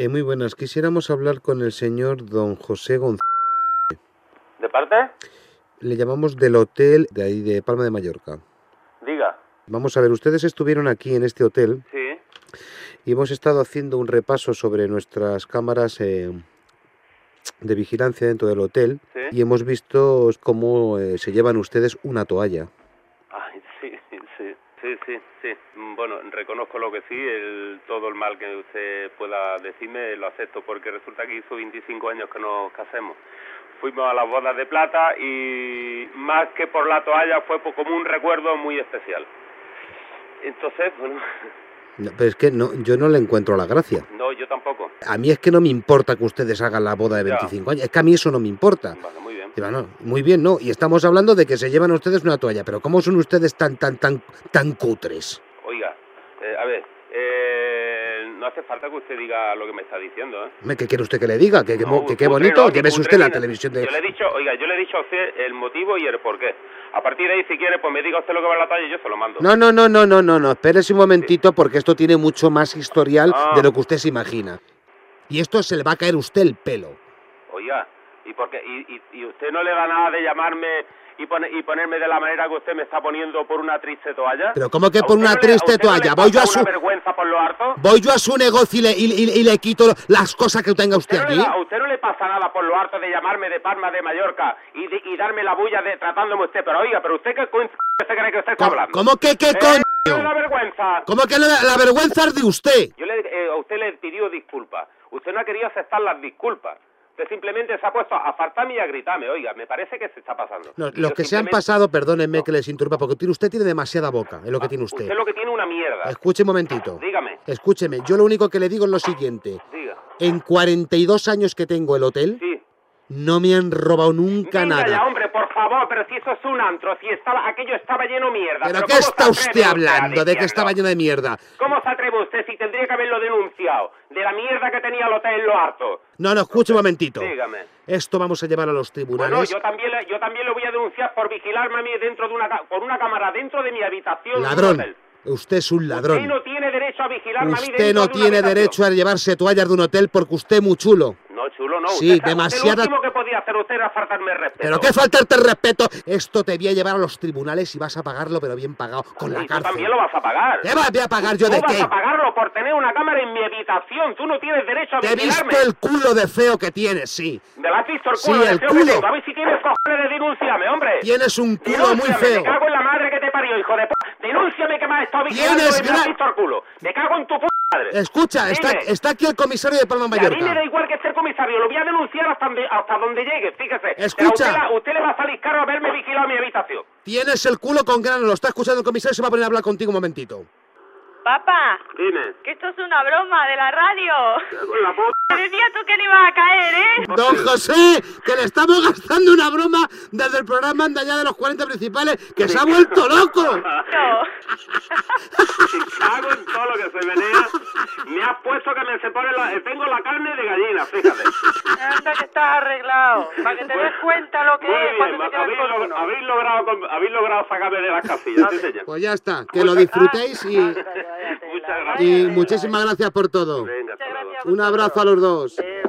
Eh, muy buenas. Quisiéramos hablar con el señor don José González. ¿De parte? Le llamamos del hotel de ahí de Palma de Mallorca. Diga. Vamos a ver, ustedes estuvieron aquí en este hotel Sí. y hemos estado haciendo un repaso sobre nuestras cámaras eh, de vigilancia dentro del hotel Sí. y hemos visto cómo eh, se llevan ustedes una toalla. Sí, sí, sí, sí. Mm, Bueno, reconozco lo que sí, el, todo el mal que usted pueda decirme lo acepto porque resulta que hizo 25 años que nos casemos. Fuimos a las bodas de plata y más que por la toalla fue como un recuerdo muy especial. Entonces, bueno, No, pero es que no, yo no le encuentro la gracia. no, yo tampoco. A mí es que no me importa que ustedes hagan la boda de Ya. 25 años. Es que a mí eso no me importa. Vale. Digo, no, muy bien, no. Y estamos hablando de que se llevan ustedes una toalla. Pero ¿cómo son ustedes tan, tan, tan, tan cutres? Oiga, eh, a ver, eh, no hace falta que usted diga lo que me está diciendo, ¿eh? ¿Qué quiere usted que le diga? Que, que No, mo- que qué bonito. no, usted la televisión de... Yo le he dicho, oiga, yo le he dicho a usted el motivo y el por qué. A partir de ahí, si quiere, pues me diga usted lo que va a la talla y yo se lo mando. No, no, no, no, no, no, no. Espérese un momentito porque esto tiene mucho más historial Ah. de lo que usted se imagina. Y esto se le va a caer a usted el pelo. Oiga, ¿y, por qué? ¿Y, y, y usted no le da nada de llamarme y, pone- y ponerme de la manera que usted me está poniendo por una triste toalla? Pero ¿cómo que ¿A por una no triste no le toalla? Voy yo a su... vergüenza por lo harto? Voy yo a su negocio y le, y- y- y le quito las cosas que tenga usted ¿Usted no aquí. ¿A usted no le pasa nada por lo harto de llamarme de Palma de Mallorca y, de- y darme la bulla de tratándome usted? Pero oiga, ¿pero usted qué coño se cree que usted está ¿Cómo, hablando? cómo que qué ¿Eh? coño? ¿No le da vergüenza? ¿Cómo que la, la vergüenza es de usted? Yo le, eh, a usted le pidió disculpas. Usted no ha querido aceptar las disculpas. Usted simplemente se ha puesto a faltarme y a gritarme. Oiga, me parece que se está pasando. No, los yo que se han pasado, perdónenme No. que les interrumpa, porque tiene- usted tiene demasiada boca, es lo que tiene usted. Usted lo que tiene una mierda. Escuche un momentito. Dígame, Escúcheme, yo lo único que le digo es lo siguiente. diga. En 42 años que tengo el hotel, Sí. No me han robado nunca Venga ya, nada. hombre, por favor, pero si eso es un antro, si estaba, aquello estaba lleno de mierda. ¿Pero qué ¿cómo está usted hablando? ¿De que estaba lleno de mierda? ¿Cómo se atreve usted si tendría que haberlo denunciado? De la mierda que tenía el hotel en lo harto. No, no, escuche un momentito. Dígame. Esto vamos a llevar a los Bueno, tribunales. yo también, yo también lo voy a denunciar por vigilarme a mí dentro de una, por una cámara dentro de mi habitación. Ladrón. hotel. Usted es un Usted ladrón. no tiene derecho a vigilarme a mí Usted no de tiene habitación. derecho a llevarse toallas de un hotel porque usted es muy chulo. Chulo, no. Sí, usted, usted demasiada- Lo último que podía hacer usted era faltarme el respeto. Pero qué faltarte el respeto. Esto te voy a llevar a los tribunales y vas a pagarlo, pero bien pagado, con la Y tú cárcel. también lo vas a pagar. ¿Qué voy a pagar yo Tú de vas qué? a pagarlo por tener una cámara en mi habitación. Tú no tienes derecho a Te he visto el culo de feo que tienes, sí. ¿Me lo has visto el Sí, culo? de el feo que culo. tengo? A ver si tienes cojones de denunciarme, hombre. Tienes un culo muy Denúnciame, feo. Me cago en la madre que te parió, hijo de p... Denúnciame que me has estado vigilando y me has visto el culo. Me cago en tu p... madre. Escucha, está, está aquí el comisario de Palma Y a mí me da Mallorca. igual que ser comisario, lo voy a denunciar hasta donde, hasta donde llegue, fíjese. A Escucha. usted, le va a salir caro haberme vigilado mi habitación. Tienes el culo con grano, lo está escuchando el comisario se va a poner a hablar contigo un momentito. Papá, Dime. que esto es una broma de la radio. Con la p... Te decía tú que no ibas a caer, ¿eh? Don José, que le estamos gastando una broma desde el programa Anda ya de los 40 principales, que se ha vuelto loco. No. cago en todo lo que se menea. Me has puesto que me se pone la... Tengo la carne de gallina, fíjate. Anda que estás arreglado. Para que te des cuenta lo que Muy es cuando bien, te quedas habéis, log- habéis logrado, habéis logrado sacarme de las casillas, sí, señor. Pues ya está, que lo disfrutéis y, Muchas vaya gracias. y muchísimas gracias por todo. Venga. Un abrazo a los dos. Eh,